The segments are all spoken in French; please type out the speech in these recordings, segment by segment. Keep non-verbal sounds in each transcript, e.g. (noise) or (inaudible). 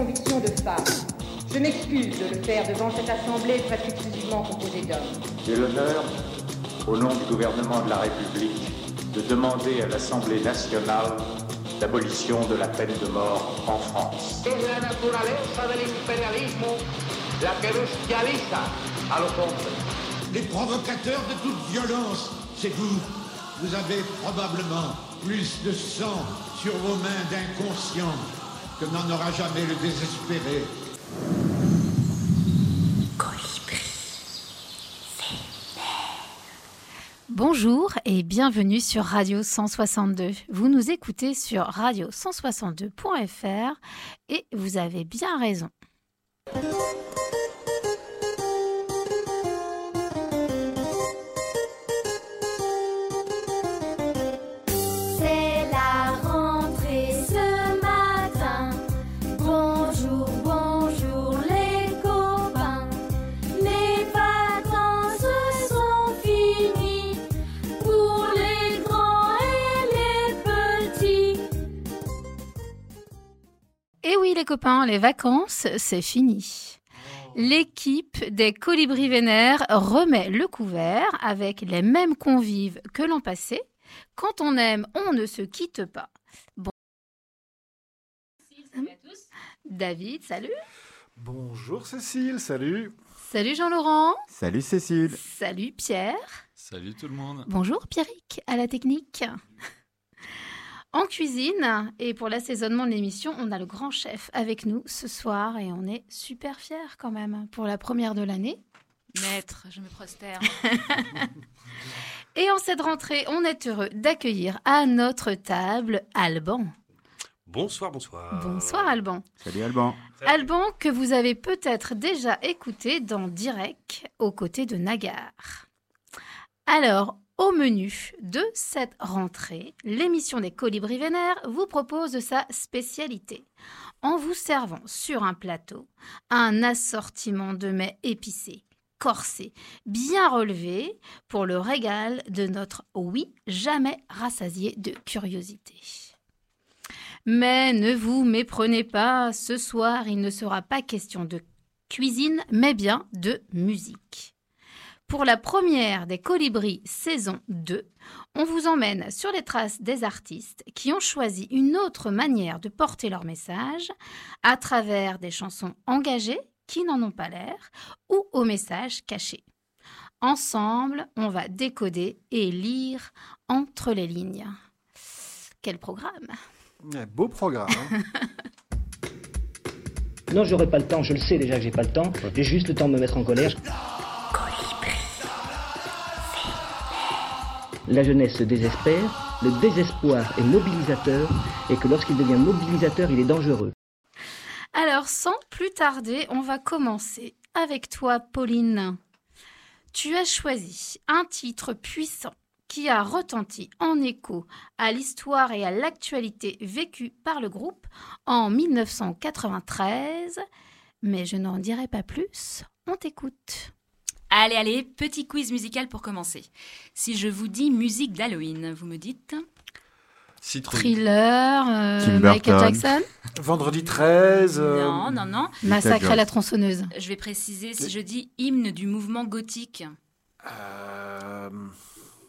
convictions de femme. Je m'excuse de le faire devant cette assemblée presque exclusivement composée d'hommes. J'ai l'honneur, au nom du gouvernement de la République, de demander à l'Assemblée nationale l'abolition de la peine de mort en France. Es la naturaleza del imperialismo la que bestializa a los hombres. Les provocateurs de toute violence, c'est vous. Vous avez probablement plus de sang sur vos mains d'inconscients n'en aura jamais le désespéré. Bonjour et bienvenue sur Radio 162. Vous nous écoutez sur radio162.fr et vous avez bien raison. Et oui les copains, les vacances, c'est fini. L'équipe des Colibris Vénères remet le couvert avec les mêmes convives que l'an passé. Quand on aime, on ne se quitte pas. Bon. David, salut. Bonjour Cécile, salut. Salut Jean-Laurent. Salut Cécile. Salut Pierre. Salut tout le monde. Bonjour Pierrick à la technique. En cuisine et pour l'assaisonnement de l'émission, on a le grand chef avec nous ce soir et on est super fiers quand même pour la première de l'année. Maître, je me prosterne. (laughs) Et en cette rentrée, on est heureux d'accueillir à notre table Alban. Bonsoir, bonsoir. Bonsoir Alban. Salut Alban. Alban que vous avez peut-être déjà écouté dans Direct aux côtés de Nagar. Alors, au menu de cette rentrée, l'émission des Colibris Vénères vous propose sa spécialité en vous servant sur un plateau un assortiment de mets épicés, corsés, bien relevés pour le régal de notre oui jamais rassasié de curiosité. Mais ne vous méprenez pas, ce soir il ne sera pas question de cuisine, mais bien de musique. Pour la première des Colibris saison 2, on vous emmène sur les traces des artistes qui ont choisi une autre manière de porter leur message à travers des chansons engagées qui n'en ont pas l'air ou au message caché. Ensemble, on va décoder et lire entre les lignes. Quel programme Beau programme. hein. (laughs) Non, j'aurai pas le temps, je le sais déjà que j'ai pas le temps. J'ai juste le temps de me mettre en colère. La jeunesse se désespère, le désespoir est mobilisateur, et que lorsqu'il devient mobilisateur, il est dangereux. Alors, sans plus tarder, on va commencer avec toi, Pauline. Tu as choisi un titre puissant qui a retenti en écho à l'histoire et à l'actualité vécue par le groupe en 1993. Mais je n'en dirai pas plus. On t'écoute. Allez, allez, petit quiz musical pour commencer. Si je vous dis musique d'Halloween, vous me dites Citrouille. Thriller, euh, Michael. Jackson, Vendredi 13. euh, Non, non, non. Massacre à la tronçonneuse. Je vais préciser si je dis hymne du mouvement gothique. euh,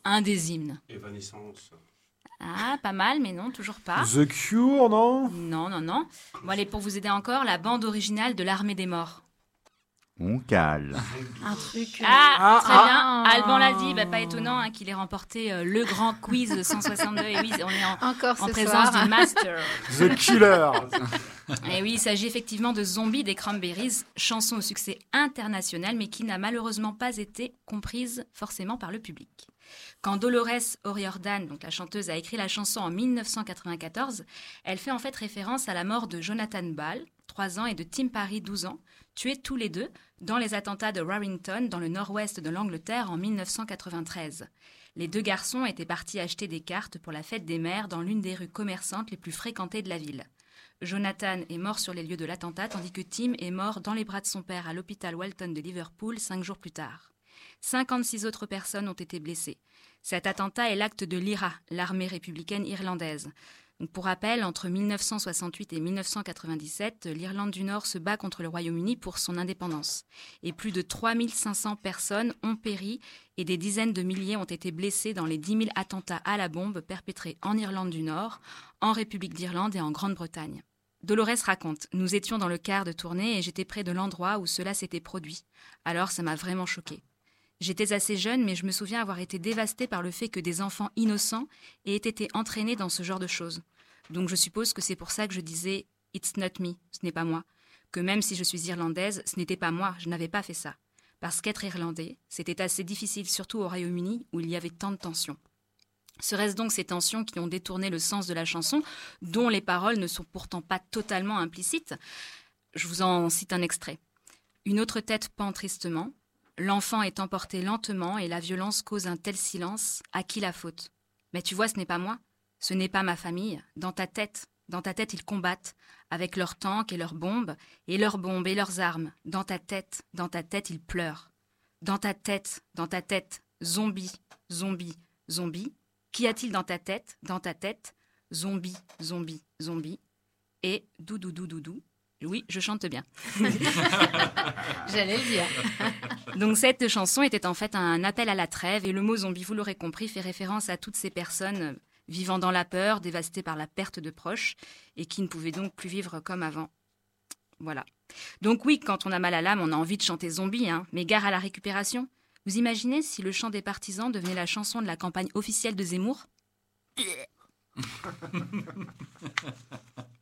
Un des hymnes. Évanescence. Ah, pas mal, mais non, toujours pas. The Cure, non? Non, non, non. Bon, allez, pour vous aider encore, la bande originale de l'Armée des Morts. On cale. Un truc. euh, Ah, très ah. bien. Alban l'a dit, bah, pas étonnant hein, qu'il ait remporté euh, le grand quiz de 162. Et oui, on est en, Encore en ce présence soir. du master. (laughs) The Killer. Et oui, il s'agit effectivement de Zombie des Cranberries, chanson au succès international, mais qui n'a malheureusement pas été comprise forcément par le public. Quand Dolores O'Riordan, donc la chanteuse, a écrit la chanson en 1994, elle fait en fait référence à la mort de Jonathan Ball, 3 ans, et de Tim Parry, 12 ans, tués tous les deux dans les attentats de Warrington, dans le nord-ouest de l'Angleterre, en 1993. Les deux garçons étaient partis acheter des cartes pour la fête des mères dans l'une des rues commerçantes les plus fréquentées de la ville. Jonathan est mort sur les lieux de l'attentat, tandis que Tim est mort dans les bras de son père à l'hôpital Walton de Liverpool cinq jours plus tard. 56 autres personnes ont été blessées. Cet attentat est l'acte de l'IRA, l'armée républicaine irlandaise. Pour rappel, entre 1968 et 1997, l'Irlande du Nord se bat contre le Royaume-Uni pour son indépendance. Et plus de 3500 personnes ont péri et des dizaines de milliers ont été blessés dans les 10 000 attentats à la bombe perpétrés en Irlande du Nord, en République d'Irlande et en Grande-Bretagne. Dolores raconte Nous étions dans le quart de tournée et j'étais près de l'endroit où cela s'était produit. Alors ça m'a vraiment choqué. J'étais assez jeune, mais je me souviens avoir été dévastée par le fait que des enfants innocents aient été entraînés dans ce genre de choses. Donc je suppose que c'est pour ça que je disais It's not me, ce n'est pas moi. Que même si je suis irlandaise, ce n'était pas moi, je n'avais pas fait ça. Parce qu'être irlandais, c'était assez difficile, surtout au Royaume-Uni, où il y avait tant de tensions. Serait-ce donc ces tensions qui ont détourné le sens de la chanson, dont les paroles ne sont pourtant pas totalement implicites? Je vous en cite un extrait. Une autre tête pend tristement, L'enfant est emporté lentement et la violence cause un tel silence. À qui la faute? Mais tu vois, ce n'est pas moi. Ce n'est pas ma famille. Dans ta tête, dans ta tête, ils combattent avec leurs tanks et leurs bombes, et leurs bombes et leurs armes. Dans ta tête, dans ta tête, ils pleurent. Dans ta tête, dans ta tête, zombie, zombie, zombie. Qu'y a-t-il dans ta tête, dans ta tête? Zombie, zombie, zombie. Et doudou, doudou, doudou. Oui, je chante bien. (laughs) J'allais le dire. (laughs) Donc cette chanson était en fait un appel à la trêve et le mot zombie, vous l'aurez compris, fait référence à toutes ces personnes vivant dans la peur, dévastées par la perte de proches et qui ne pouvaient donc plus vivre comme avant. Voilà. Donc oui, quand on a mal à l'âme, on a envie de chanter zombie, hein, mais gare à la récupération. Vous imaginez si le chant des partisans devenait la chanson de la campagne officielle de Zemmour? (laughs)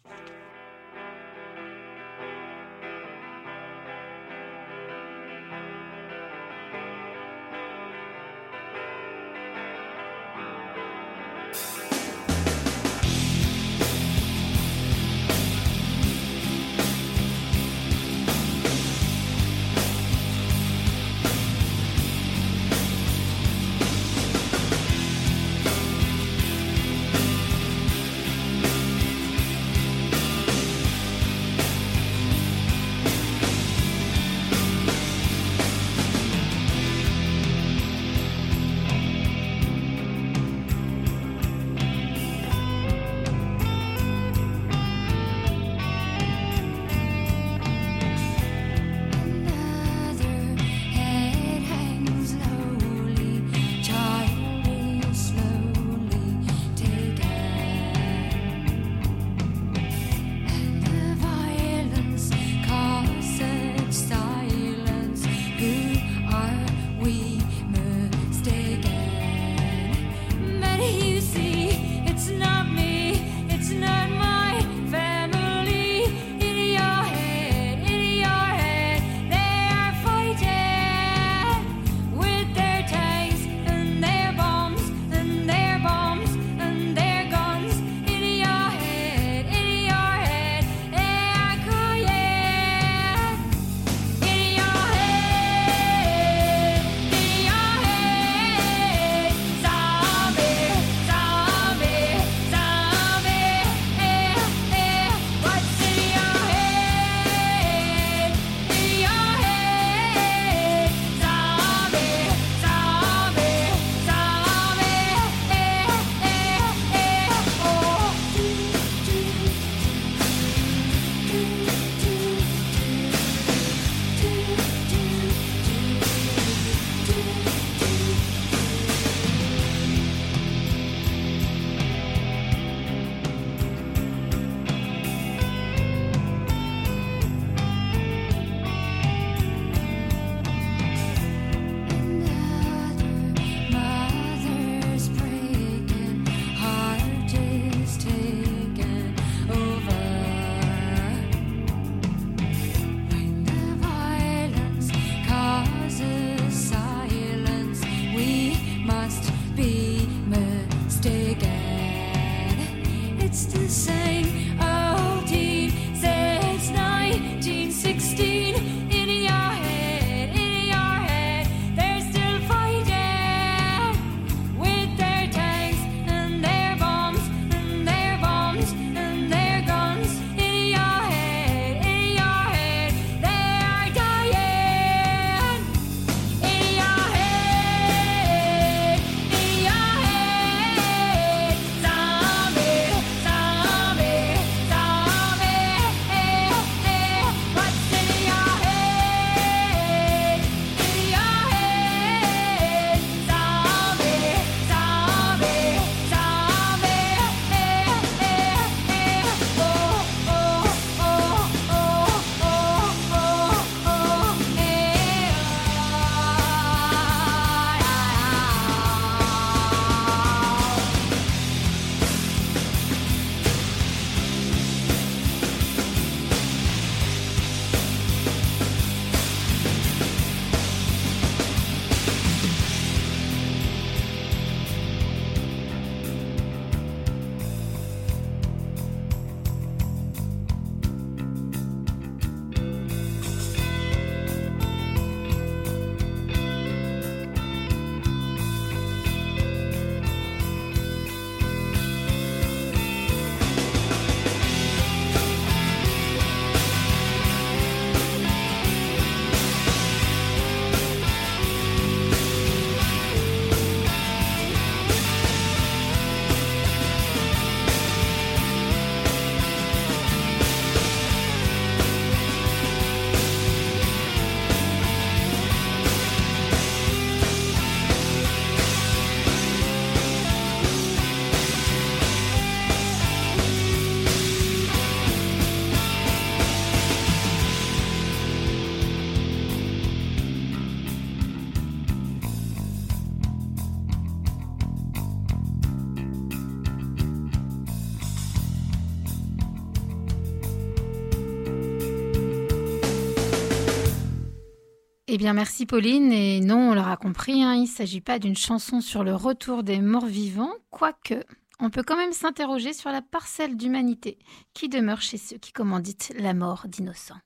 bien, merci Pauline. Et non, on l'aura compris, hein, il ne s'agit pas d'une chanson sur le retour des morts vivants, quoique on peut quand même s'interroger sur la parcelle d'humanité qui demeure chez ceux qui commanditent la mort d'innocents.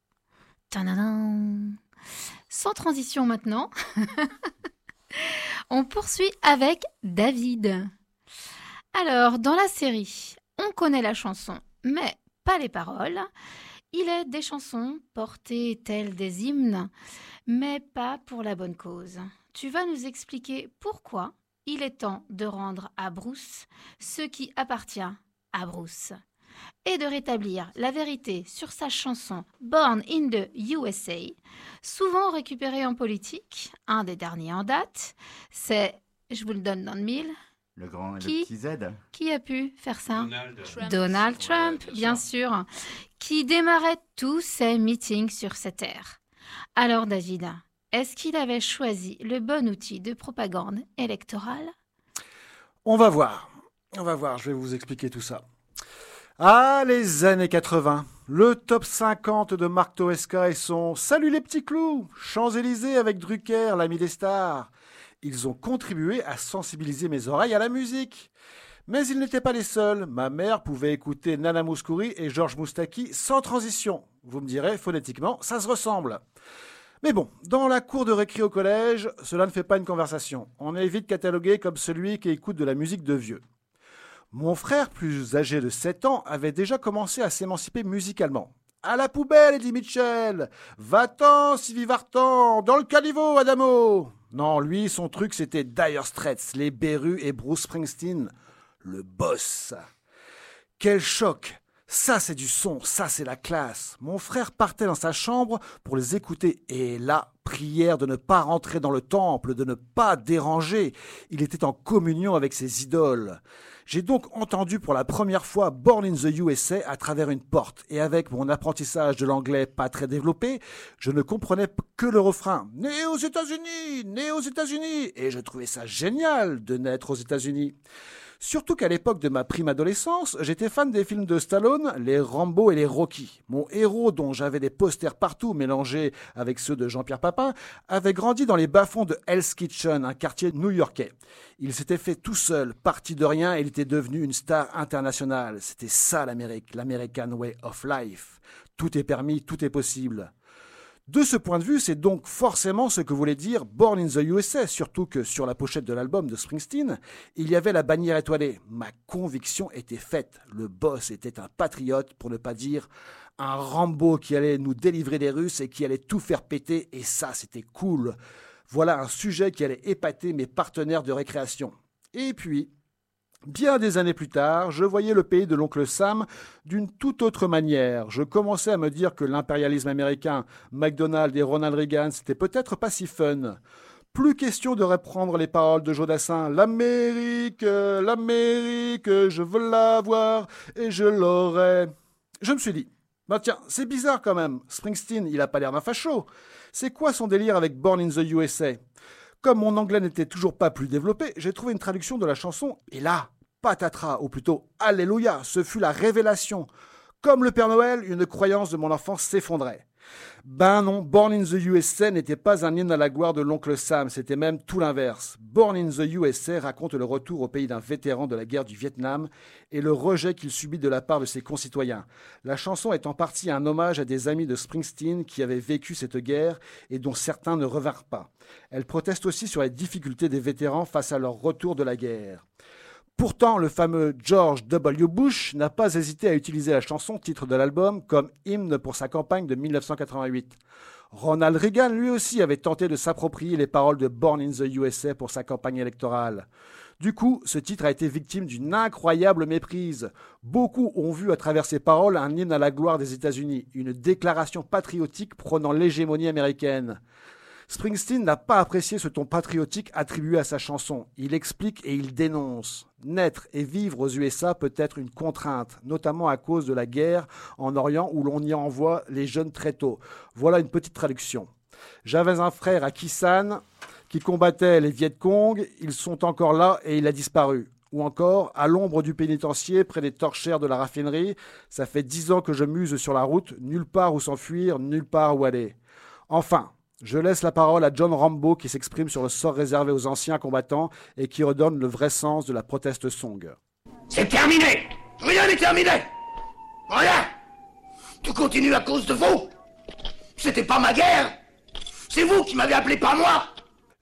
Sans transition maintenant, (laughs) on poursuit avec David. Alors, dans la série, on connaît la chanson, mais pas les paroles. Il est des chansons portées telles des hymnes, mais pas pour la bonne cause. Tu vas nous expliquer pourquoi il est temps de rendre à Bruce ce qui appartient à Bruce et de rétablir la vérité sur sa chanson Born in the USA, souvent récupérée en politique. Un des derniers en date, c'est, je vous le donne dans le mille, Le grand et Qui le petit Z. qui a pu faire ça Donald Trump. Donald Ouais, Trump, bien bien sûr, qui démarrait tous ses meetings sur cette terre. Alors David, est-ce qu'il avait choisi le bon outil de propagande électorale? On va voir. On va voir, je vais vous expliquer tout ça. Ah, les années 80. Le top 50 de Marc Toesca et son Salut les petits clous Champs-Élysées avec Drucker, l'ami des stars. Ils ont contribué à sensibiliser mes oreilles à la musique. Mais ils n'étaient pas les seuls. Ma mère pouvait écouter Nana Mouskouri et Georges Moustaki sans transition. Vous me direz, phonétiquement, ça se ressemble. Mais bon, dans la cour de récré au collège, cela ne fait pas une conversation. On est vite catalogué comme celui qui écoute de la musique de vieux. Mon frère, plus âgé de 7 ans, avait déjà commencé à s'émanciper musicalement. À la poubelle, dit Mitchell Va-t'en, Sylvie Vartan Dans le caniveau, Adamo Non, lui, son truc, c'était Dire Straits, les Berus et Bruce Springsteen. Le boss Quel choc Ça, c'est du son, ça, c'est la classe. Mon frère partait dans sa chambre pour les écouter. Et là, prière de ne pas rentrer dans le temple, de ne pas déranger. Il était en communion avec ses idoles. J'ai donc entendu pour la première fois Born in the USA à travers une porte, et avec mon apprentissage de l'anglais pas très développé, je ne comprenais que le refrain. Né aux États-Unis, né aux États-Unis, et je trouvais ça génial de naître aux États-Unis. Surtout qu'à l'époque de ma prime adolescence, j'étais fan des films de Stallone, les Rambo et les Rocky. Mon héros, dont j'avais des posters partout mélangés avec ceux de Jean-Pierre Papin, avait grandi dans les bas-fonds de Hell's Kitchen, un quartier new-yorkais. Il s'était fait tout seul, parti de rien, et il était devenu une star internationale. C'était ça l'Amérique, l'American Way of Life. Tout est permis, tout est possible. De ce point de vue, c'est donc forcément ce que voulait dire Born in the USA, surtout que sur la pochette de l'album de Springsteen, il y avait la bannière étoilée. Ma conviction était faite. Le boss était un patriote, pour ne pas dire un Rambo qui allait nous délivrer des Russes et qui allait tout faire péter, et ça, c'était cool. Voilà un sujet qui allait épater mes partenaires de récréation. Et puis, Bien des années plus tard, je voyais le pays de l'oncle Sam d'une toute autre manière. Je commençais à me dire que l'impérialisme américain, McDonald's et Ronald Reagan, c'était peut-être pas si fun. Plus question de reprendre les paroles de Jodassin. L'Amérique, l'Amérique, je veux l'avoir et je l'aurai. Je me suis dit, bah tiens, c'est bizarre quand même. Springsteen, il a pas l'air d'un facho. C'est quoi son délire avec Born in the USA Comme mon anglais n'était toujours pas plus développé, j'ai trouvé une traduction de la chanson et là, patatras, ou plutôt Alléluia, ce fut la révélation. Comme le Père Noël, une croyance de mon enfance s'effondrait. Ben non, Born in the USA n'était pas un hymne à la gloire de l'oncle Sam, c'était même tout l'inverse. Born in the USA raconte le retour au pays d'un vétéran de la guerre du Vietnam et le rejet qu'il subit de la part de ses concitoyens. La chanson est en partie un hommage à des amis de Springsteen qui avaient vécu cette guerre et dont certains ne revinrent pas. Elle proteste aussi sur les difficultés des vétérans face à leur retour de la guerre. Pourtant, le fameux George W. Bush n'a pas hésité à utiliser la chanson titre de l'album comme hymne pour sa campagne de 1988. Ronald Reagan, lui aussi, avait tenté de s'approprier les paroles de Born in the USA pour sa campagne électorale. Du coup, ce titre a été victime d'une incroyable méprise. Beaucoup ont vu à travers ces paroles un hymne à la gloire des États-Unis, une déclaration patriotique prônant l'hégémonie américaine. Springsteen n'a pas apprécié ce ton patriotique attribué à sa chanson. Il explique et il dénonce. Naître et vivre aux USA peut être une contrainte, notamment à cause de la guerre en Orient où l'on y envoie les jeunes très tôt. Voilà une petite traduction. J'avais un frère à Kisan qui combattait les Viet Cong. Ils sont encore là et il a disparu. Ou encore, à l'ombre du pénitencier, près des torchères de la raffinerie, ça fait dix ans que je muse sur la route, nulle part où s'enfuir, nulle part où aller. Enfin, Je laisse la parole à John Rambo qui s'exprime sur le sort réservé aux anciens combattants et qui redonne le vrai sens de la proteste song. C'est terminé. Rien n'est terminé. Rien. Tout continue à cause de vous. C'était pas ma guerre. C'est vous qui m'avez appelé, pas moi.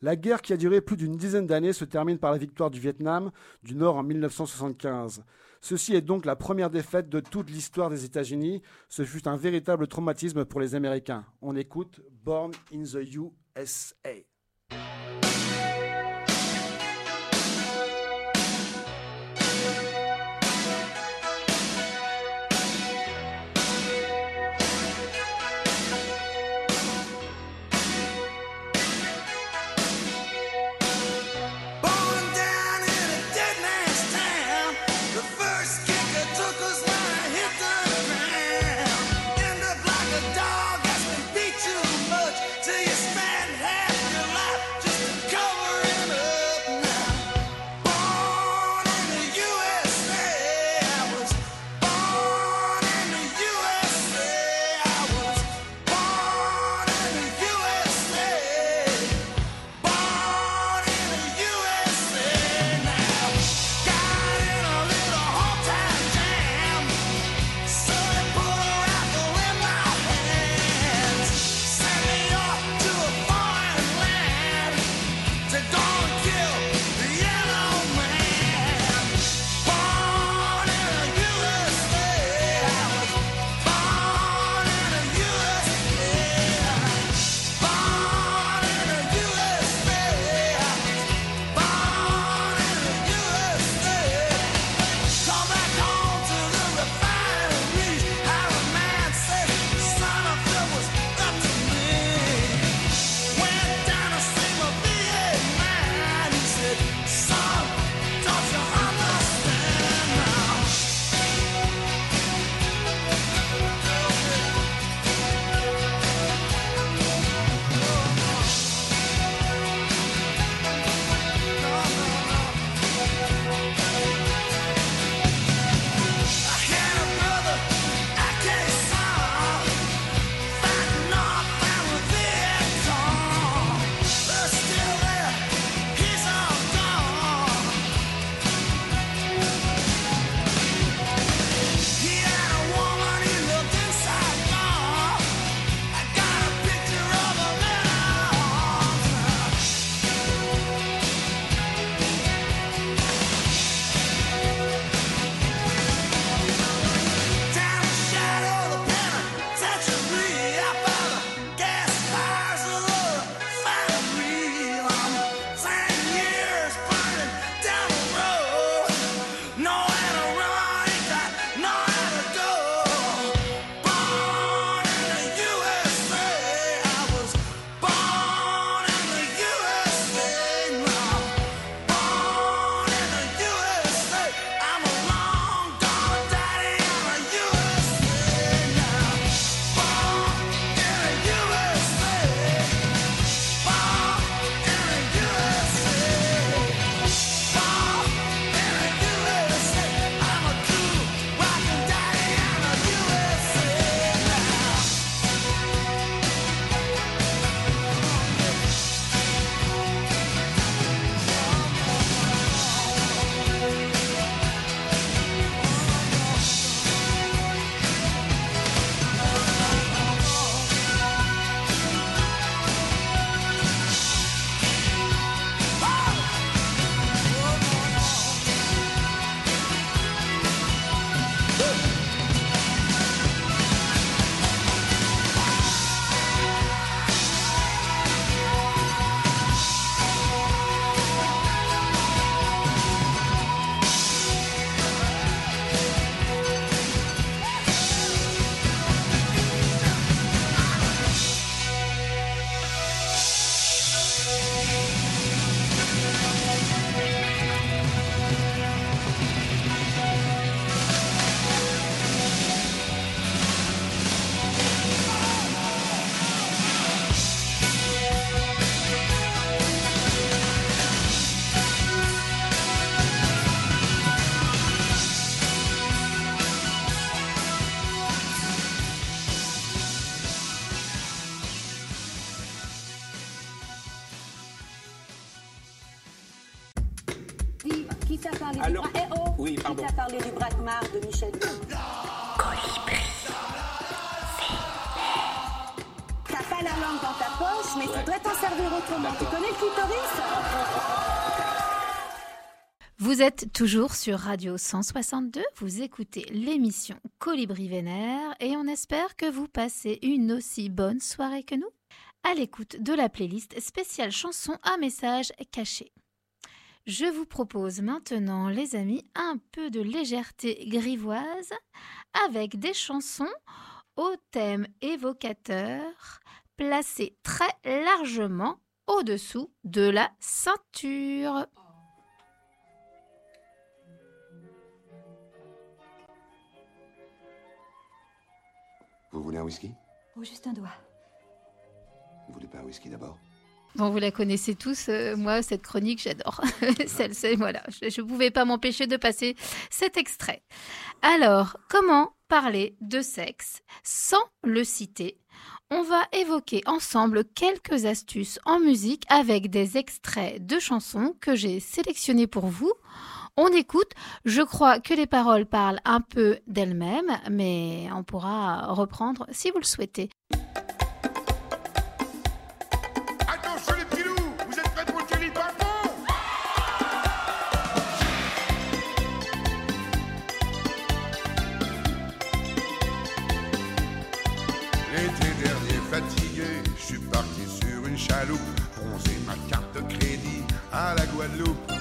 La guerre qui a duré plus d'une dizaine d'années se termine par la victoire du Vietnam du Nord en 1975. Ceci est donc la première défaite de toute l'histoire des États-Unis. Ce fut un véritable traumatisme pour les Américains. On écoute Born in the USA. Drakmar de Michel T'as pas la langue dans ta poche, mais faudrait t'en servir autrement. Tu connais le clitoris Vous êtes toujours sur Radio 162, vous écoutez l'émission Colibri Vénère et on espère que vous passez une aussi bonne soirée que nous. À l'écoute de la playlist spéciale chanson à message caché. Je vous propose maintenant, les amis, un peu de légèreté grivoise avec des chansons au thème évocateur placées très largement au-dessous de la ceinture. Vous voulez un whisky? Oh, juste un doigt. Vous voulez pas un whisky d'abord? Bon, vous la connaissez tous, euh, moi, cette chronique, j'adore. (laughs) Celle, c'est- voilà, je ne pouvais pas m'empêcher de passer cet extrait. Alors, comment parler de sexe sans le citer? On va évoquer ensemble quelques astuces en musique avec des extraits de chansons que j'ai sélectionnés pour vous. On écoute, je crois que les paroles parlent un peu d'elles-mêmes, mais on pourra reprendre si vous le souhaitez. Chaloupe, bronzer ma carte de crédit à la Guadeloupe.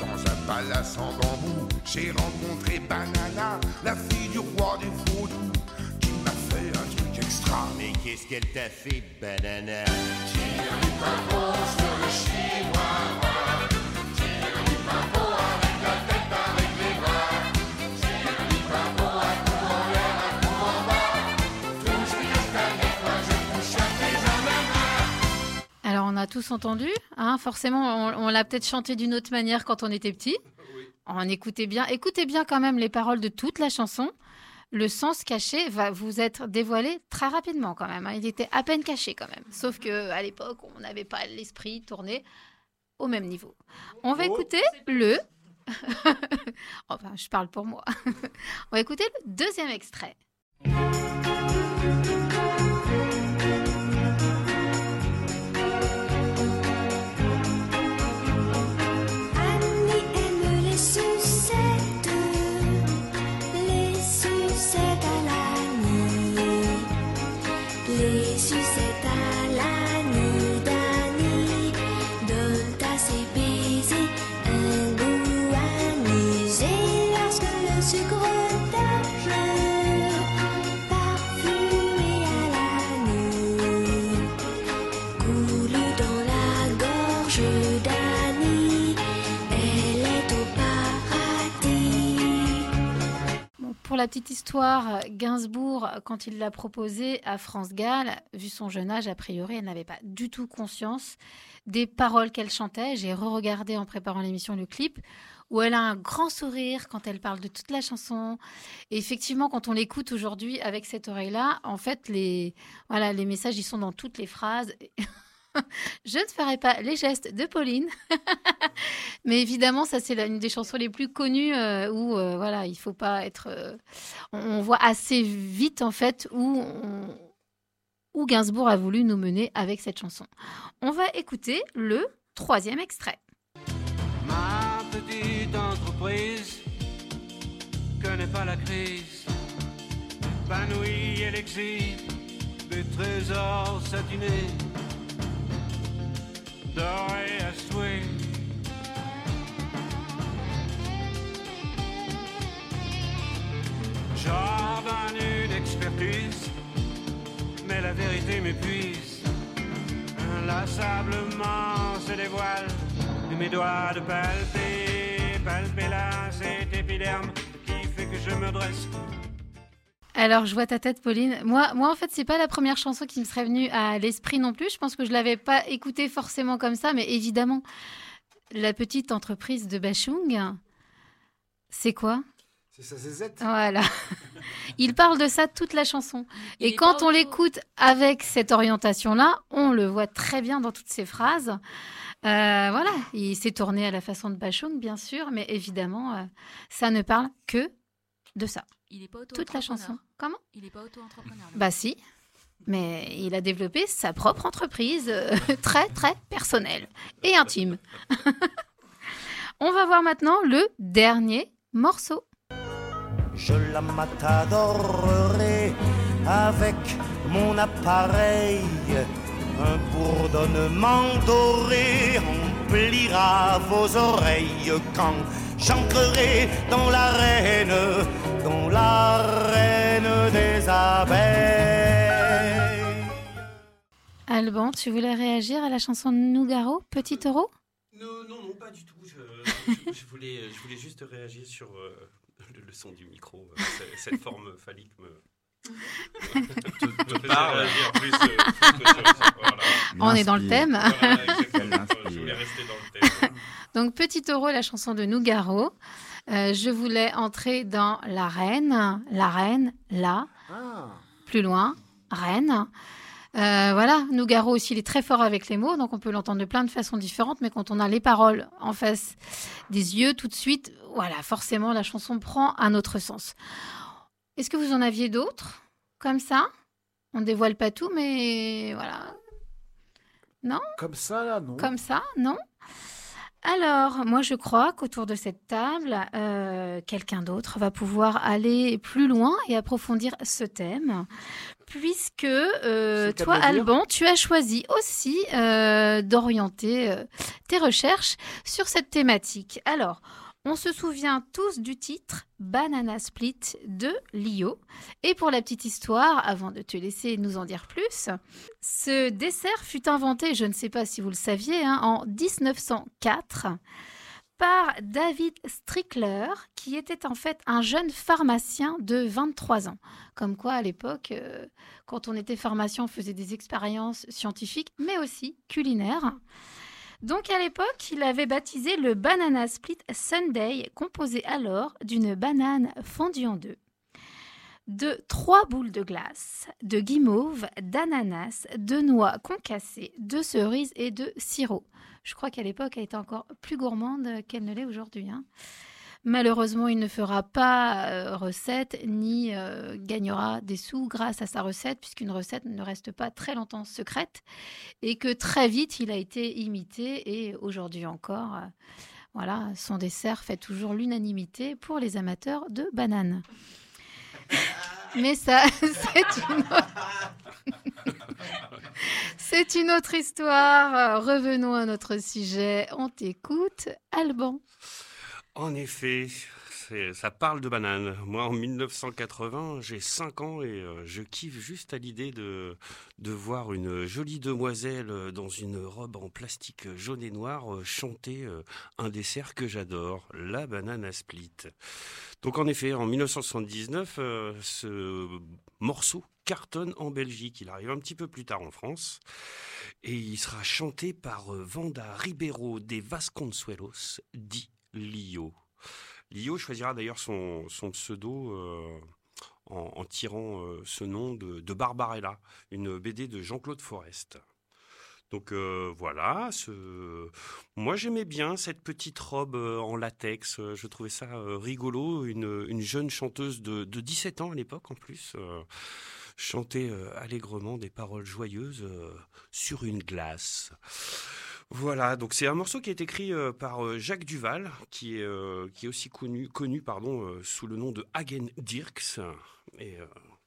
Dans un palace en bambou, j'ai rencontré Banana, la fille du roi des vaudous, qui m'a fait un truc extra. Mais qu'est-ce qu'elle t'a fait, banana? Tire a tous entendu, hein, forcément on, on l'a peut-être chanté d'une autre manière quand on était petit. On écoutait bien, écoutez bien quand même les paroles de toute la chanson. Le sens caché va vous être dévoilé très rapidement quand même. hein. Il était à peine caché quand même. Sauf que à l'époque on n'avait pas l'esprit tourné au même niveau. On va écouter le. (laughs) enfin, je parle pour moi. (laughs) on va écouter le deuxième extrait. Pour la petite histoire, Gainsbourg, quand il l'a proposé à France Gall, vu son jeune âge, a priori, elle n'avait pas du tout conscience des paroles qu'elle chantait. J'ai re-regardé en préparant l'émission le clip où elle a un grand sourire quand elle parle de toute la chanson. Et effectivement, quand on l'écoute aujourd'hui avec cette oreille-là, en fait, les, voilà, les messages, ils sont dans toutes les phrases. Je ne ferai pas les gestes de Pauline, (laughs) mais évidemment, ça c'est une des chansons les plus connues euh, où euh, voilà, il faut pas être. euh, on, voit assez vite en fait où où Gainsbourg a voulu nous mener avec cette chanson. On va écouter le troisième extrait. Ma petite entreprise connaît pas la crise. Épanouie, des trésors satinés, J'ordonne une expertise, mais la vérité m'épuise. Inlassablement se dévoile de mes doigts de palper, palper là cet épiderme qui fait que je me dresse. Alors, je vois ta tête, Pauline. Moi, moi en fait, c'est pas la première chanson qui me serait venue à l'esprit non plus. Je pense que je l'avais pas écoutée forcément comme ça, mais évidemment, la petite entreprise de Bachung, c'est quoi? C'est ça, c'est Z. Voilà. (laughs) Il parle de ça toute la chanson. Il Et quand on l'écoute avec cette orientation-là, on le voit très bien dans toutes ses phrases. Euh, voilà, il s'est tourné à la façon de Bachung, bien sûr, mais évidemment, euh, ça ne parle que de ça. Il est pas Toute la chanson. Comment? Il est pas auto-entrepreneur. Bah si, mais il a développé sa propre entreprise, euh, (laughs) très très personnelle et intime. (laughs) On va voir maintenant le dernier morceau. Je la matadorerai avec mon appareil. Un bourdonnement doré remplira vos oreilles quand j'entrerai dans l'arène, dans l'arène des abeilles. Alban, tu voulais réagir à la chanson de Nougaro, Petit Taureau? Non, non, non, pas du tout. Je, je- je voulais, je voulais juste réagir sur euh, le, le son du micro. euh, ce- cette forme phallique me. me faisait parle. réagir plus, euh, plus que sur- voilà. On est dans le thème. Voilà. Je voulais rester dans le thème. Donc Petit Taureau, la chanson de Nougaro. Euh, je voulais entrer dans la reine, la reine, là, plus loin, reine. Euh, voilà, Nougaro aussi, il est très fort avec les mots, donc on peut l'entendre de plein de façons différentes, mais quand on a les paroles en face des yeux, tout de suite, voilà, forcément, la chanson prend un autre sens. Est-ce que vous en aviez d'autres, comme ça? On ne dévoile pas tout, mais voilà. Non? Comme ça, là, non Comme ça, non? Alors, moi, je crois qu'autour de cette table, euh, quelqu'un d'autre va pouvoir aller plus loin et approfondir ce thème, puisque euh, toi. Alban, tu as choisi aussi euh, d'orienter tes recherches sur cette thématique. Alors, on se souvient tous du titre Banana Split de Lio. Et pour la petite histoire, avant de te laisser nous en dire plus, ce dessert fut inventé, je ne sais pas si vous le saviez, hein, en 1904 par David Strickler, qui était en fait un jeune pharmacien de 23 ans. Comme quoi, à l'époque, euh, quand on était pharmacien, on faisait des expériences scientifiques, mais aussi culinaires. Donc à l'époque, il avait baptisé le Banana Split Sunday, composé alors d'une banane fondue en deux, de trois boules de glace, de guimauve, d'ananas, de noix concassées, de cerises et de sirop. Je crois qu'à l'époque, elle était encore plus gourmande qu'elle ne l'est aujourd'hui. hein. Malheureusement, il ne fera pas euh, recette ni euh, gagnera des sous grâce à sa recette, puisqu'une recette ne reste pas très longtemps secrète et que très vite il a été imité et aujourd'hui encore, euh, voilà, son dessert fait toujours l'unanimité pour les amateurs de bananes. Mais ça, (laughs) c'est une autre... (laughs) une autre histoire. Revenons à notre sujet. On t'écoute, Alban. En effet, ça parle de banane. Moi, en 1980, j'ai 5 ans et euh, je kiffe juste à l'idée de, de voir une jolie demoiselle euh, dans une robe en plastique jaune et noir euh, chanter un dessert que j'adore, la banane à split. Donc en effet, en 1979, euh, ce morceau cartonne en Belgique. Il arrive un petit peu plus tard en France. Et il sera chanté par Vanda Ribeiro de Vasconcelos, dit Lio. Lio choisira d'ailleurs son, pseudo euh, en, tirant euh, ce nom de, Barbarella, une BD de Jean-Claude Forest. Donc euh, voilà, ce... moi j'aimais bien cette petite robe en latex, je trouvais ça rigolo, une, une jeune chanteuse de, de 17 ans à l'époque en plus, chantait allègrement des paroles joyeuses sur une glace. Voilà, donc c'est un morceau qui est écrit euh, par euh, Jacques Duval, qui est, euh, qui est aussi connu, connu pardon, sous le nom de Hagen Dirks. Et,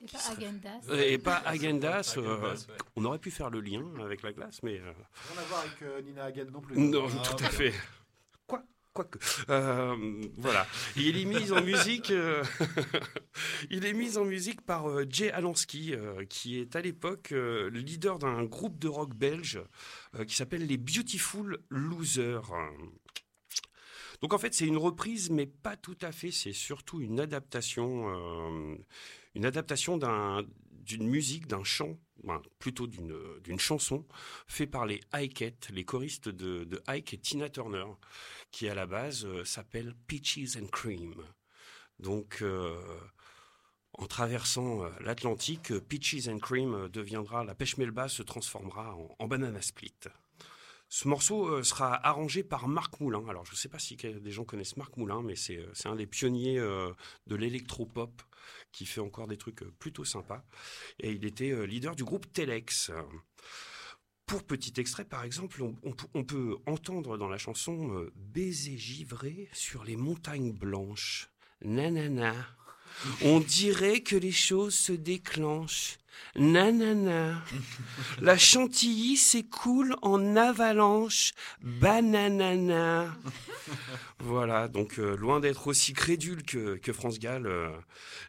Et pas Agendas. et pas Agendas. euh, Agendas, ouais. On aurait pu faire le lien avec la glace, mais. euh, Rien à voir avec euh, Nina Hagen non plus. non, Ah, tout à fait. Quoi Quoique. Euh, voilà. Il est mis en musique. euh, (laughs) il est mis en musique par euh, Jay Alansky, qui est à l'époque le leader d'un groupe de rock belge qui s'appelle les Beautiful Losers. Donc en fait, c'est une reprise, mais pas tout à fait. C'est surtout une adaptation, une adaptation d'un- d'une musique, d'un chant, ben, plutôt d'une chanson, fait par les Ikettes, les choristes de, de Ike et Tina Turner, qui à la base euh, s'appelle Peaches and Cream. Donc, euh, en traversant euh, l'Atlantique, Peaches and Cream deviendra, la pêche melba se transformera en, banana split. Ce morceau sera arrangé par Marc Moulin. Alors, je ne sais pas si des gens connaissent Marc Moulin, mais c'est un des pionniers de l'électropop qui fait encore des trucs euh, plutôt sympas. Et il était euh, leader du groupe Telex. Pour petit extrait, par exemple, on, peut entendre dans la chanson euh, Baiser givré sur les montagnes blanches. Nanana. On dirait que les choses se déclenchent. Nanana. La chantilly s'écoule en avalanche. Bananana. Voilà, donc euh, loin d'être aussi crédule que, France Gall, euh,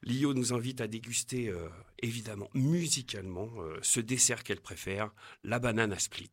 Lio nous invite à déguster, euh, évidemment, musicalement, ce dessert qu'elle préfère, la banane split.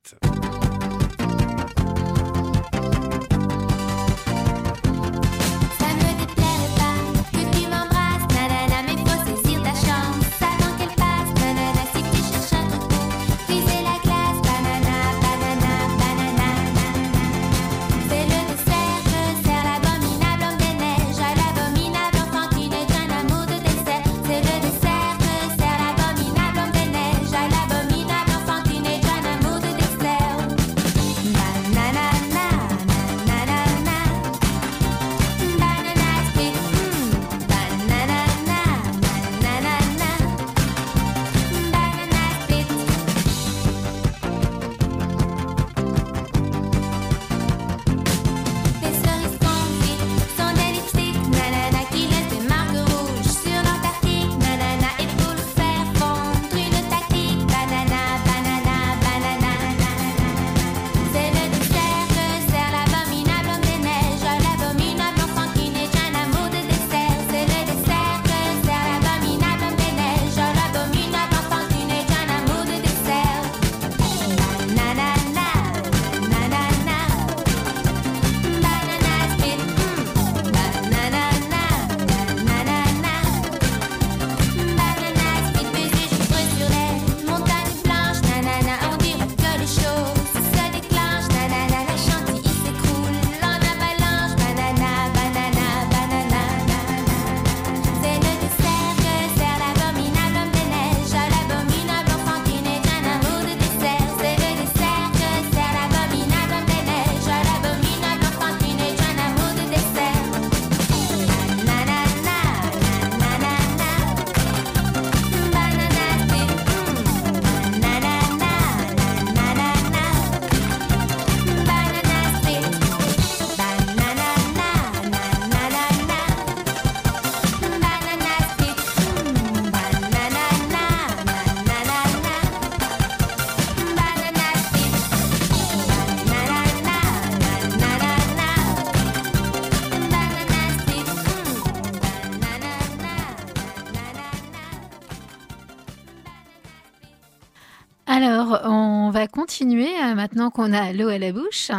Va continuer euh, maintenant qu'on a l'eau à la bouche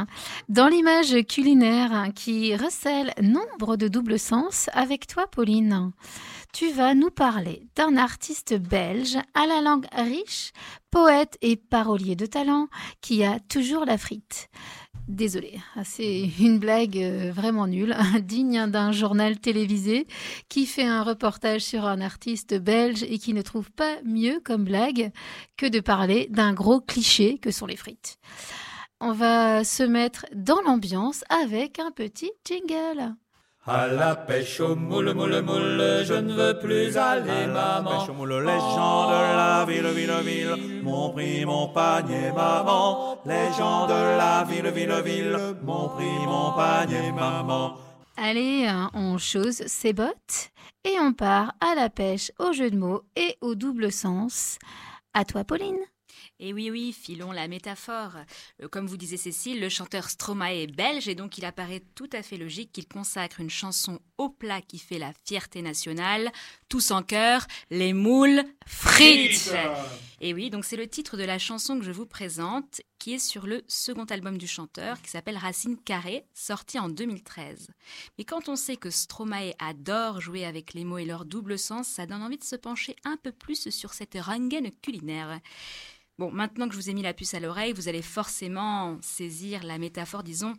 dans l'image culinaire qui recèle nombre de doubles sens avec toi, Pauline. Tu vas nous parler d'un artiste belge à la langue riche, poète et parolier de talent qui a toujours la frite. Désolée, c'est une blague euh, vraiment nulle, (laughs) digne d'un journal télévisé qui fait un reportage sur un artiste belge et qui ne trouve pas mieux comme blague que de parler d'un gros cliché que sont les frites. On va se mettre dans l'ambiance avec un petit jingle. À la pêche au moule, moule, moule, je ne veux plus aller, maman. Pêche au moule, les gens de la ville, ville, ville, m'ont pris mon panier, maman. Les gens de la ville, ville, ville, m'ont pris mon panier, maman. Allez, hein, on chose ses bottes et on part à la pêche au jeu de mots et au double sens. À toi, Pauline. Et oui, oui, filons la métaphore. Euh, Comme vous disait Cécile, le chanteur Stromae est belge et donc il apparaît tout à fait logique qu'il consacre une chanson au plat qui fait la fierté nationale, tous en chœur, les moules frites. Frites. Et oui, donc c'est le titre de la chanson que je vous présente, qui est sur le second album du chanteur, qui s'appelle Racine Carrée, sorti en 2013. Mais quand on sait que Stromae adore jouer avec les mots et leur double sens, ça donne envie de se pencher un peu plus sur cette rengaine culinaire. Bon, maintenant que je vous ai mis la puce à l'oreille, vous allez forcément saisir la métaphore, disons,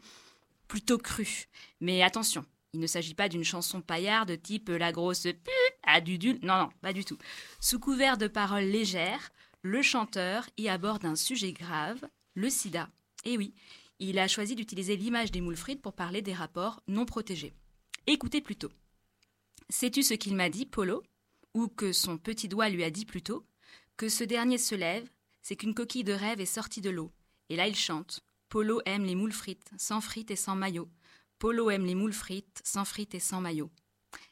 plutôt crue. Mais attention, il ne s'agit pas d'une chanson paillarde de type la grosse pute à Dudule. Non, non, pas du tout. Sous couvert de paroles légères, le chanteur y aborde un sujet grave, le sida. Et oui, il a choisi d'utiliser l'image des moules frites pour parler des rapports non protégés. Écoutez plutôt. Sais-tu ce qu'il m'a dit, Polo? Ou que son petit doigt lui a dit plutôt? Que ce dernier se lève, c'est qu'une coquille de rêve est sortie de l'eau. Et là il chante. Polo aime les moules frites, sans frites et sans maillot. Polo aime les moules frites, sans frites et sans maillot.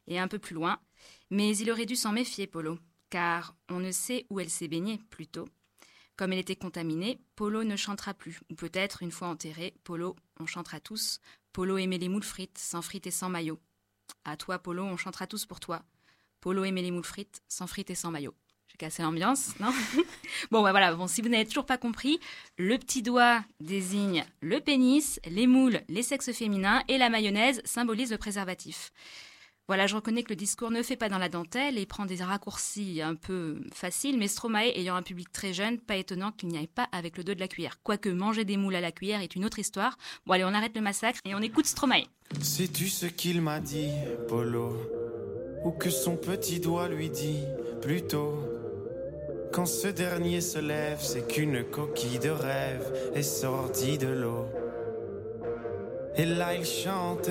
Et un peu plus loin. Mais il aurait dû s'en méfier, Polo, car on ne sait où elle s'est baignée, plutôt. Comme elle était contaminée, Polo ne chantera plus. Ou peut-être, une fois enterré, Polo, on chantera tous. Polo aimait les moules frites, sans frites et sans maillot. À toi, Polo, on chantera tous pour toi. Polo aimait les moules frites, sans frites et sans maillot. Cassé l'ambiance, non (laughs) Bon, bah voilà, bon, si vous n'avez toujours pas compris, le petit doigt désigne le pénis, les moules, les sexes féminins, et la mayonnaise symbolise le préservatif. Voilà, je reconnais que le discours ne fait pas dans la dentelle et prend des raccourcis un peu faciles, mais Stromae ayant un public très jeune, pas étonnant qu'il n'y aille pas avec le dos de la cuillère. Quoique manger des moules à la cuillère est une autre histoire. Bon, allez, on arrête le massacre et on écoute Stromae. Sais-tu ce qu'il m'a dit, Polo? Ou que son petit doigt lui dit, plutôt Quand ce dernier se lève, c'est qu'une coquille de rêve est sortie de l'eau. Et là il chante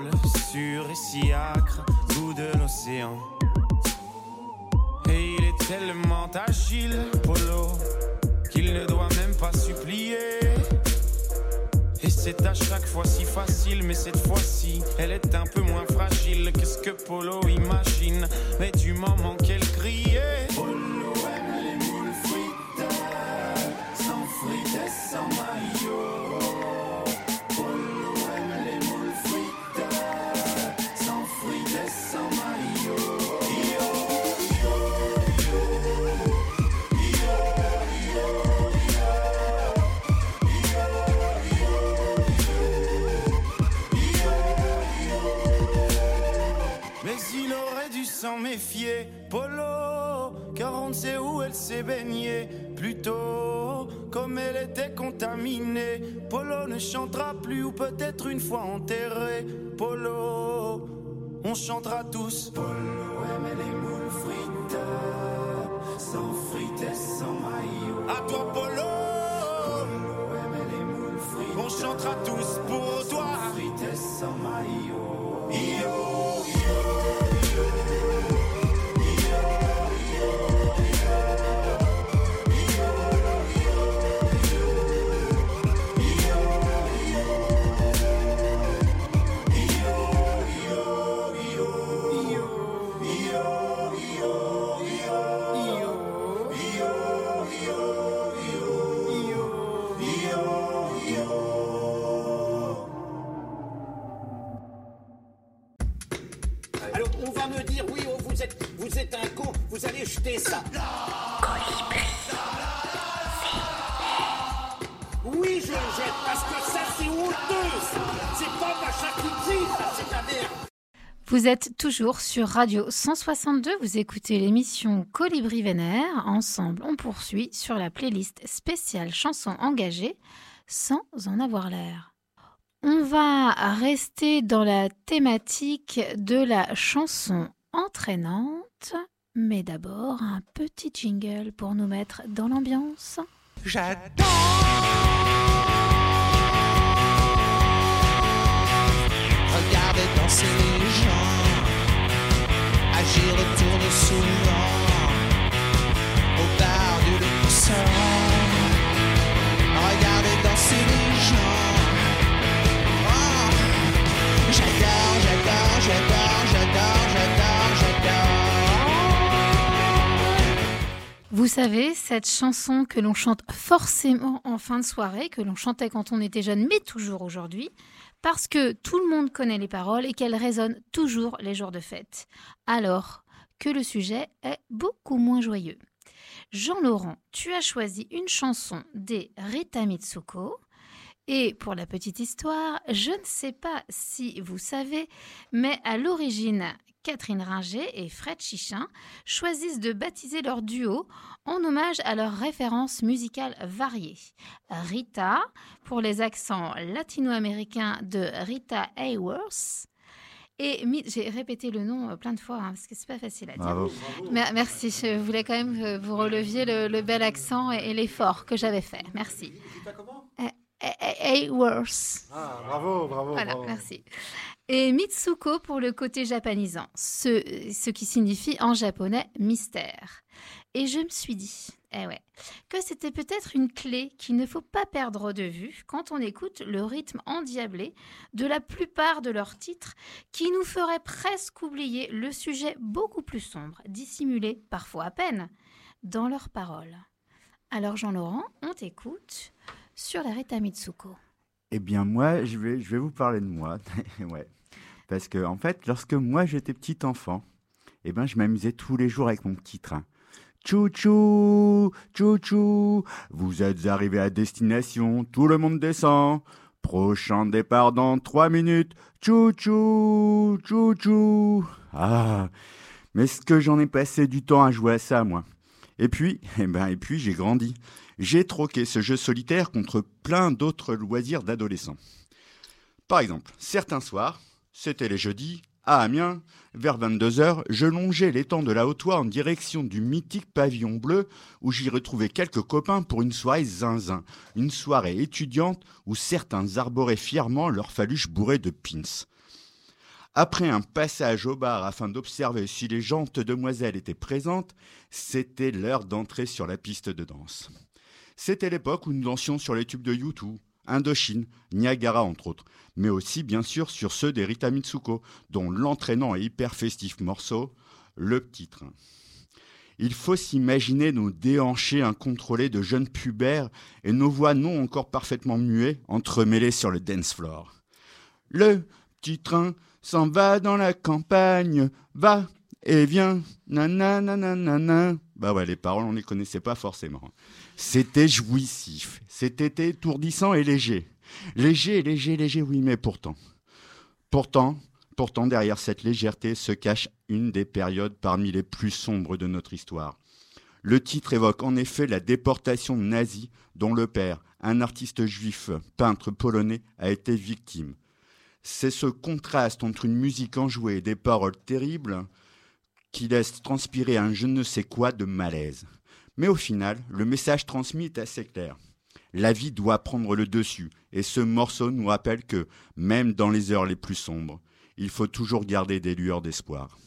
l'exécrable, sûr et si âcre goût de l'océan. Et il est tellement agile, Polo, qu'il ne doit même pas supplier. Et c'est à chaque fois si facile, mais cette fois-ci, elle est un peu moins fragile que ce que Polo imagine? Mais du moment qu'elle criait, s'est. Plutôt, comme elle était contaminée, Polo ne chantera plus, ou peut-être une fois enterré. Polo, on chantera tous. Polo aime les moules frites, sans frites et sans maillot. À toi, Polo, Polo aime les moules frites, on chantera tous pour toi. Sans frites et sans maillot. Yo, Vous êtes toujours sur Radio 162, vous écoutez l'émission Colibri Vénère. Ensemble, on poursuit sur la playlist spéciale chansons engagées sans en avoir l'air. On va rester dans la thématique de la chanson entraînante, mais d'abord un petit jingle pour nous mettre dans l'ambiance. Regardez danser les gens, agir autour de souvent, au bar du luxe. Regardez danser les gens. Oh, j'adore, j'adore, j'adore, j'adore, j'adore, j'adore. Vous savez, cette chanson que l'on chante forcément en fin de soirée, que l'on chantait quand on était jeune, mais toujours aujourd'hui, parce que tout le monde connaît les paroles et qu'elles résonnent toujours les jours de fête. Alors que le sujet est beaucoup moins joyeux. Jean-Laurent, tu as choisi une chanson des Rita Mitsuko. Et pour la petite histoire, je ne sais pas si vous savez, mais à l'origine, Catherine Ringer et Fred Chichin choisissent de baptiser leur duo en hommage à leurs références musicales variées. Rita, pour les accents latino-américains de Rita Hayworth, et j'ai répété le nom euh, plein de fois hein, parce que c'est pas facile à dire. Bravo. Merci, je voulais quand même que vous releviez le, le bel accent et, et l'effort que j'avais fait. Merci. Euh, Hayworth. Ah, bravo, bravo, Voilà, bravo. merci. Et Mitsuko pour le côté japonisant, ce, ce qui signifie en japonais mystère. Et je me suis dit, eh ouais, que c'était peut-être une clé qu'il ne faut pas perdre de vue quand on écoute le rythme endiablé de la plupart de leurs titres qui nous ferait presque oublier le sujet beaucoup plus sombre, dissimulé parfois à peine dans leurs paroles. Alors Jean-Laurent, on t'écoute sur la Mitsuko. Eh bien, moi, je vais, je vais vous parler de moi. (laughs) ouais. Parce que, en fait, lorsque moi j'étais petit enfant, eh ben, je m'amusais tous les jours avec mon petit train. Chouchou, chouchou, vous êtes arrivé à destination, tout le monde descend. Prochain départ dans trois minutes. Chouchou, chouchou. Ah, mais est-ce que j'en ai passé du temps à jouer à ça, moi Et puis, (laughs) eh ben, et puis j'ai grandi. J'ai troqué ce jeu solitaire contre plein d'autres loisirs d'adolescents. Par exemple, certains soirs, c'était les jeudis, à Amiens, vers 22h, je longeais l'étang de la Haute-Oie en direction du mythique pavillon bleu où j'y retrouvais quelques copains pour une soirée zinzin, une soirée étudiante où certains arboraient fièrement leur faluche bourrée de pins. Après un passage au bar afin d'observer si les jantes demoiselles étaient présentes, c'était l'heure d'entrer sur la piste de danse. C'était l'époque où nous dansions sur les tubes de U2, Indochine, Niagara entre autres, mais aussi bien sûr sur ceux des Rita Mitsuko, dont l'entraînant et hyper festif morceau, Le Petit Train. Il faut s'imaginer nos déhanchés incontrôlés de jeunes pubères et nos voix non encore parfaitement muées entremêlées sur le dance floor. Le petit train s'en va dans la campagne, va et vient, nanana. Bah ouais, les paroles, on les connaissait pas forcément. C'était jouissif, c'était étourdissant et léger. Léger, léger, léger, oui, mais pourtant. Pourtant, pourtant, derrière cette légèreté se cache une des périodes parmi les plus sombres de notre histoire. Le titre évoque en effet la déportation nazie dont le père, un artiste juif, peintre polonais, a été victime. C'est ce contraste entre une musique enjouée et des paroles terribles qui laisse transpirer un je ne sais quoi de malaise. Mais au final, le message transmis est assez clair. La vie doit prendre le dessus, et ce morceau nous rappelle que, même dans les heures les plus sombres, il faut toujours garder des lueurs d'espoir.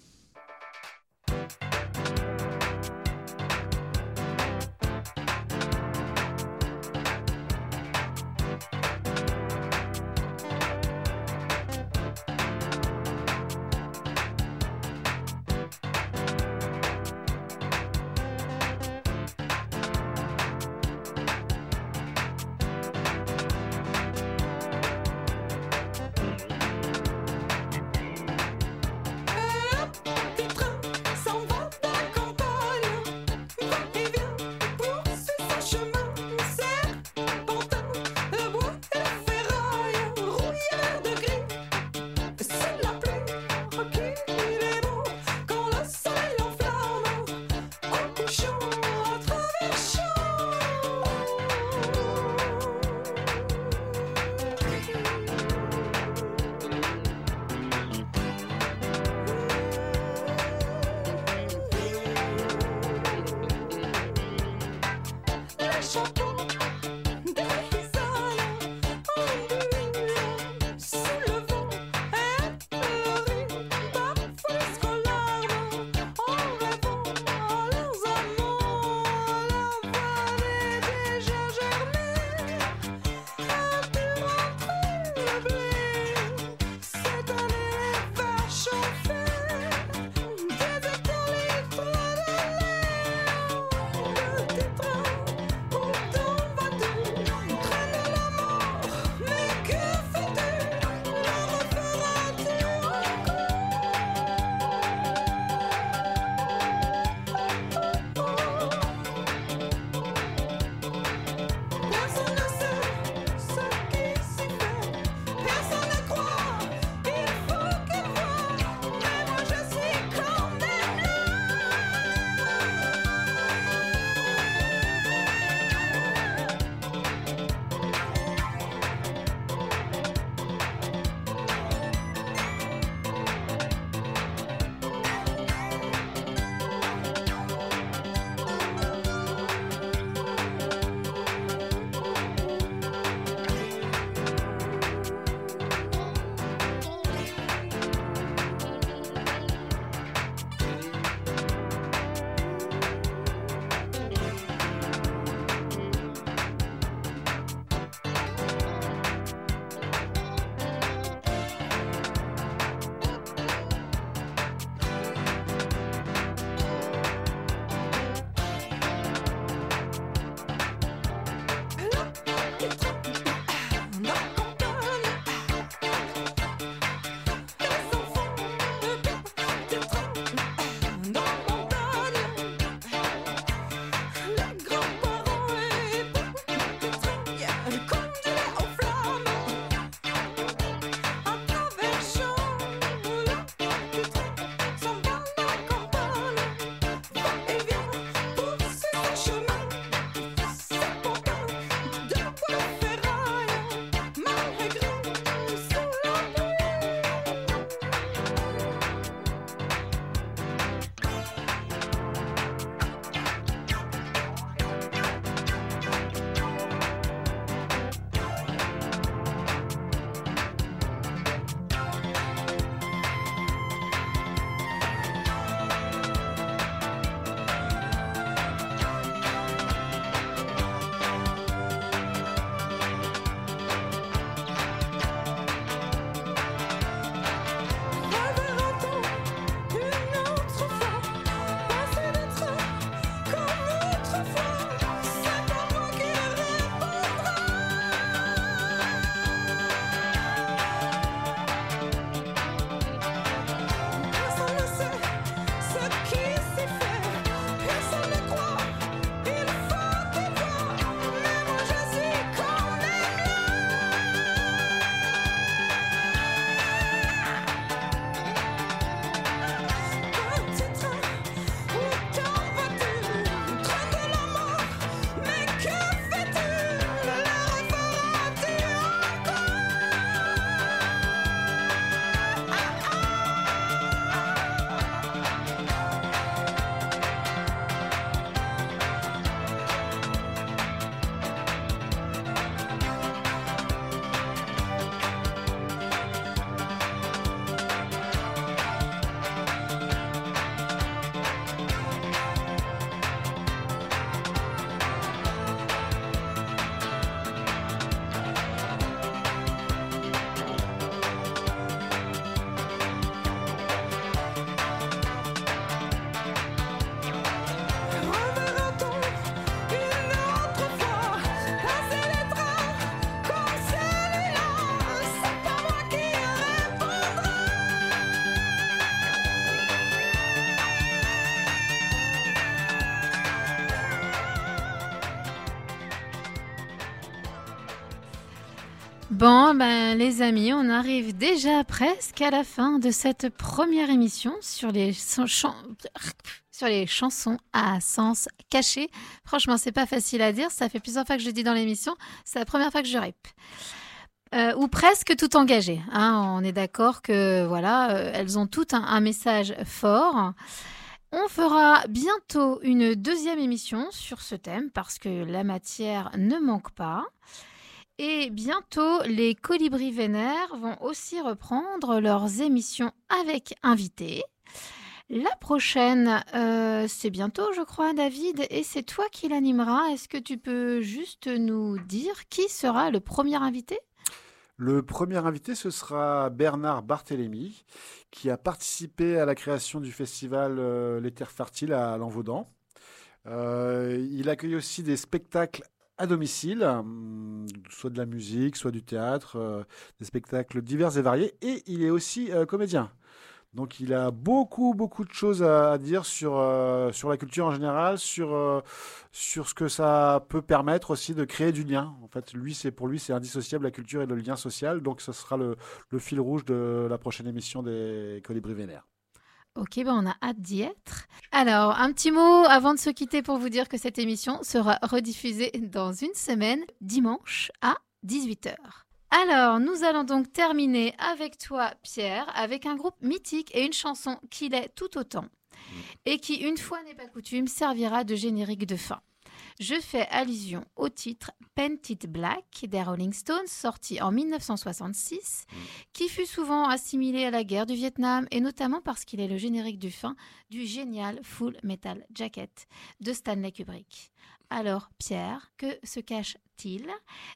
Bon, ben, les amis, on arrive déjà presque à la fin de cette première émission sur les, chansons à sens caché. Franchement, c'est pas facile à dire. Ça fait plusieurs fois que je le dis dans l'émission. C'est la première fois que je rip. Euh, ou presque tout engagé. hein. On est d'accord que voilà, euh, elles ont toutes un message fort. On fera bientôt une deuxième émission sur ce thème parce que la matière ne manque pas. Et bientôt, les colibris vénères vont aussi reprendre leurs émissions avec invités. La prochaine, euh, c'est bientôt, je crois, David, et c'est toi qui l'animeras. Est-ce que tu peux juste nous dire qui sera le premier invité? Le premier invité, ce sera Bernard Barthélémy, qui a participé à la création du festival euh, Les Terres Fertiles à Lanvaudan. Euh, il accueille aussi des spectacles à domicile, hum, soit de la musique, soit du théâtre, euh, des spectacles divers et variés, et il est aussi euh, comédien. Donc il a beaucoup, beaucoup de choses à, dire sur, euh, sur la culture en général, sur, sur ce que ça peut permettre aussi de créer du lien. En fait, lui, c'est pour lui, c'est indissociable la culture et le lien social. Donc ce sera le, le fil rouge de la prochaine émission des Colibris Vénères. Ok, ben on a hâte d'y être. Alors, un petit mot avant de se quitter pour vous dire que cette émission sera rediffusée dans une semaine, dimanche à 18h. Alors, nous allons donc terminer avec toi, Pierre, avec un groupe mythique et une chanson qui l'est tout autant, et qui, une fois n'est pas coutume, servira de générique de fin. Je fais allusion au titre Painted Black des Rolling Stones, sorti en 1966, qui fut souvent assimilé à la guerre du Vietnam, et notamment parce qu'il est le générique du fin du génial Full Metal Jacket de Stanley Kubrick. Alors, Pierre, que se cache-t-il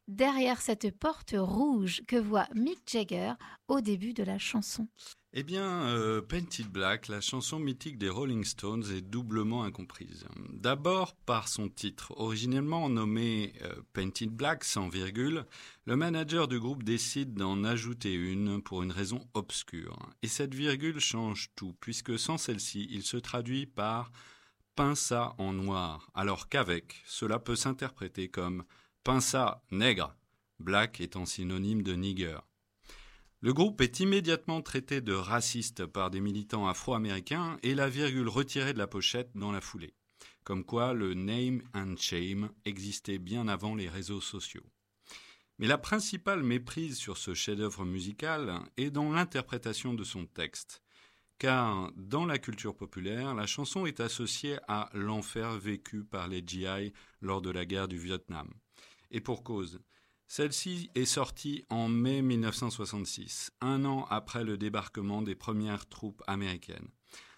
derrière cette porte rouge que voit Mick Jagger au début de la chanson? Eh bien, euh, Painted Black, la chanson mythique des Rolling Stones, est doublement incomprise. D'abord par son titre. Originellement nommé euh, Painted Black sans virgule, le manager du groupe décide d'en ajouter une pour une raison obscure. Et cette virgule change tout, puisque sans celle-ci, il se traduit par peint ça en noir, alors qu'avec, cela peut s'interpréter comme peint ça nègre, black étant synonyme de nigger. Le groupe est immédiatement traité de raciste par des militants afro-américains et la virgule retirée de la pochette dans la foulée. Comme quoi le name and shame existait bien avant les réseaux sociaux. Mais la principale méprise sur ce chef-d'œuvre musical est dans l'interprétation de son texte. Car dans la culture populaire, la chanson est associée à l'enfer vécu par les GI lors de la guerre du Vietnam. Et pour cause, celle-ci est sortie en mai 1966, un an après le débarquement des premières troupes américaines.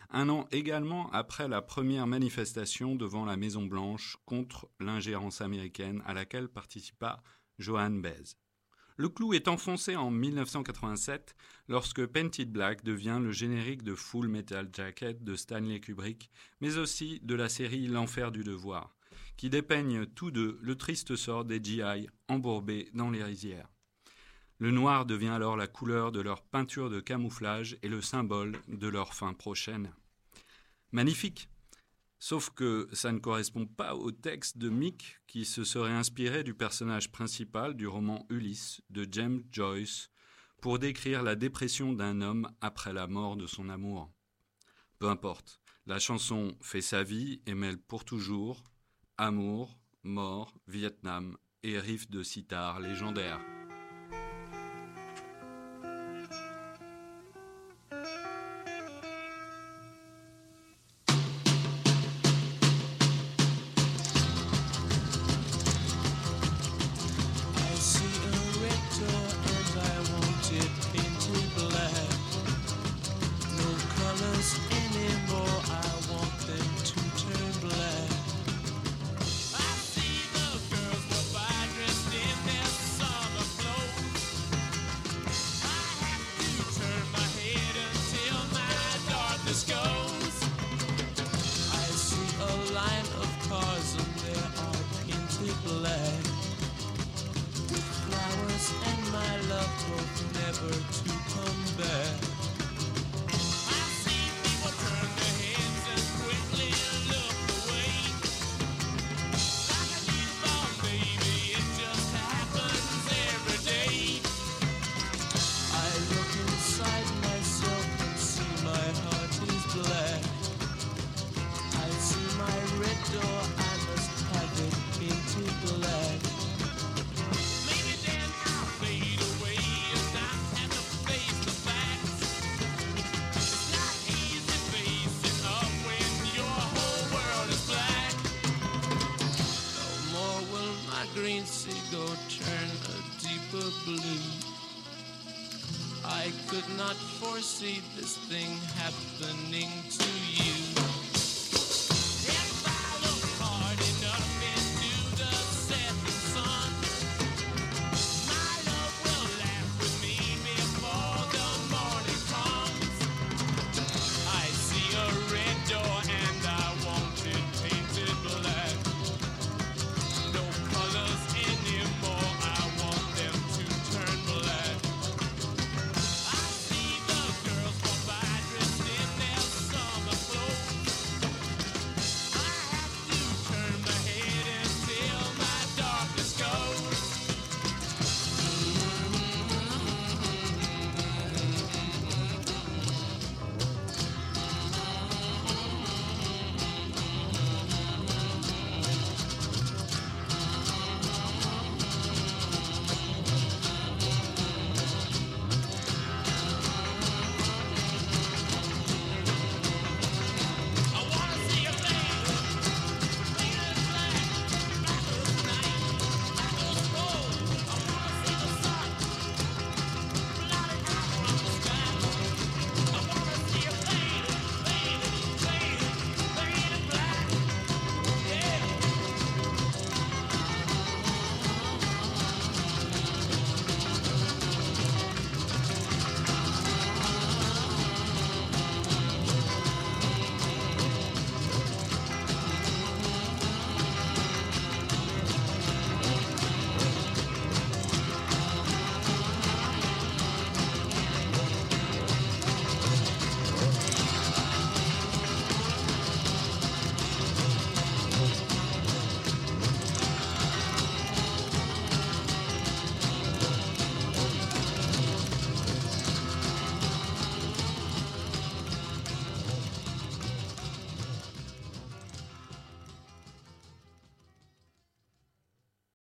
Un an également après la première manifestation devant la Maison Blanche contre l'ingérence américaine à laquelle participa Johan Baez. Le clou est enfoncé en 1987 lorsque Painted Black devient le générique de Full Metal Jacket de Stanley Kubrick, mais aussi de la série L'Enfer du Devoir, qui dépeignent tous deux le triste sort des GI embourbés dans les rizières. Le noir devient alors la couleur de leur peinture de camouflage et le symbole de leur fin prochaine. Magnifique Sauf que ça ne correspond pas au texte de Mick qui se serait inspiré du personnage principal du roman Ulysse de James Joyce pour décrire la dépression d'un homme après la mort de son amour. Peu importe, la chanson fait sa vie et mêle pour toujours amour, mort, Vietnam et riff de sitar légendaire.